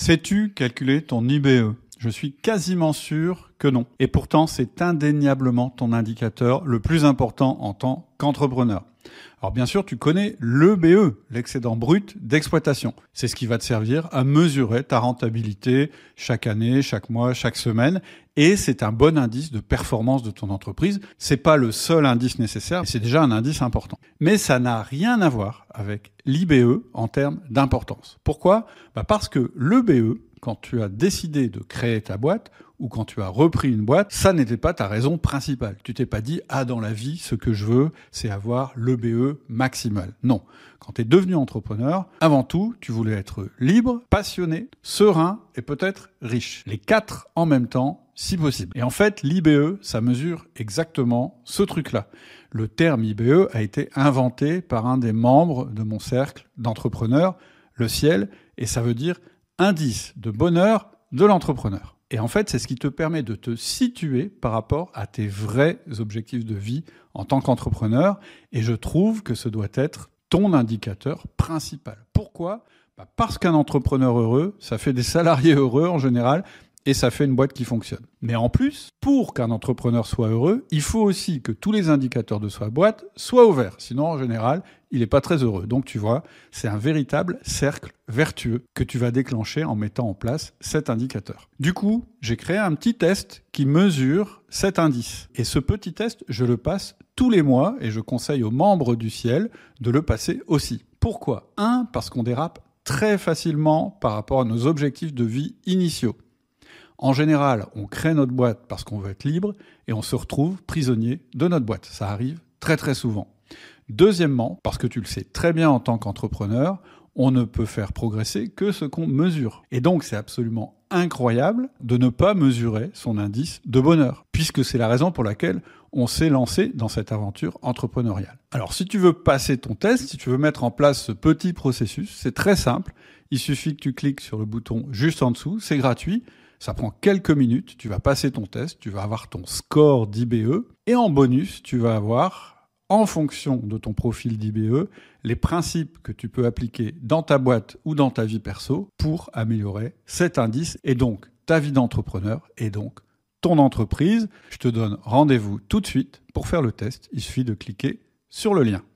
Sais-tu calculer ton IBE Je suis quasiment sûr que non. Et pourtant, c'est indéniablement ton indicateur le plus important en tant qu'entrepreneur. Alors bien sûr, tu connais l'EBE, l'excédent brut d'exploitation. C'est ce qui va te servir à mesurer ta rentabilité chaque année, chaque mois, chaque semaine. Et c'est un bon indice de performance de ton entreprise. C'est pas le seul indice nécessaire, c'est déjà un indice important. Mais ça n'a rien à voir avec l'IBE en termes d'importance. Pourquoi? Bah Parce que l'EBE, quand tu as décidé de créer ta boîte ou quand tu as repris une boîte, ça n'était pas ta raison principale. Tu t'es pas dit, ah, dans la vie, ce que je veux, c'est avoir l'EBE maximal. Non. Quand tu es devenu entrepreneur, avant tout, tu voulais être libre, passionné, serein et peut-être riche. Les quatre en même temps, si possible. Et en fait, l'IBE, ça mesure exactement ce truc-là. Le terme IBE a été inventé par un des membres de mon cercle d'entrepreneurs, le ciel, et ça veut dire indice de bonheur de l'entrepreneur. Et en fait, c'est ce qui te permet de te situer par rapport à tes vrais objectifs de vie en tant qu'entrepreneur. Et je trouve que ce doit être ton indicateur principal. Pourquoi? Bah, Parce qu'un entrepreneur heureux, ça fait des salariés heureux en général, et ça fait une boîte qui fonctionne. Mais en plus, pour qu'un entrepreneur soit heureux, il faut aussi que tous les indicateurs de sa boîte soient ouverts. Sinon, en général, il n'est pas très heureux. Donc, tu vois, c'est un véritable cercle vertueux que tu vas déclencher en mettant en place cet indicateur. Du coup, j'ai créé un petit test qui mesure cet indice. Et ce petit test, je le passe tous les mois et je conseille aux membres du ciel de le passer aussi. Pourquoi? Un, parce qu'on dérape très facilement par rapport à nos objectifs de vie initiaux. En général, on crée notre boîte parce qu'on veut être libre et on se retrouve prisonnier de notre boîte. Ça arrive très très souvent. Deuxièmement, parce que tu le sais très bien en tant qu'entrepreneur, on ne peut faire progresser que ce qu'on mesure. Et donc c'est absolument incroyable de ne pas mesurer son indice de bonheur, puisque c'est la raison pour laquelle on s'est lancé dans cette aventure entrepreneuriale. Alors si tu veux passer ton test, si tu veux mettre en place ce petit processus, c'est très simple. Il suffit que tu cliques sur le bouton juste en dessous, c'est gratuit. Ça prend quelques minutes, tu vas passer ton test, tu vas avoir ton score d'IBE et en bonus, tu vas avoir, en fonction de ton profil d'IBE, les principes que tu peux appliquer dans ta boîte ou dans ta vie perso pour améliorer cet indice et donc ta vie d'entrepreneur et donc ton entreprise. Je te donne rendez-vous tout de suite pour faire le test. Il suffit de cliquer sur le lien.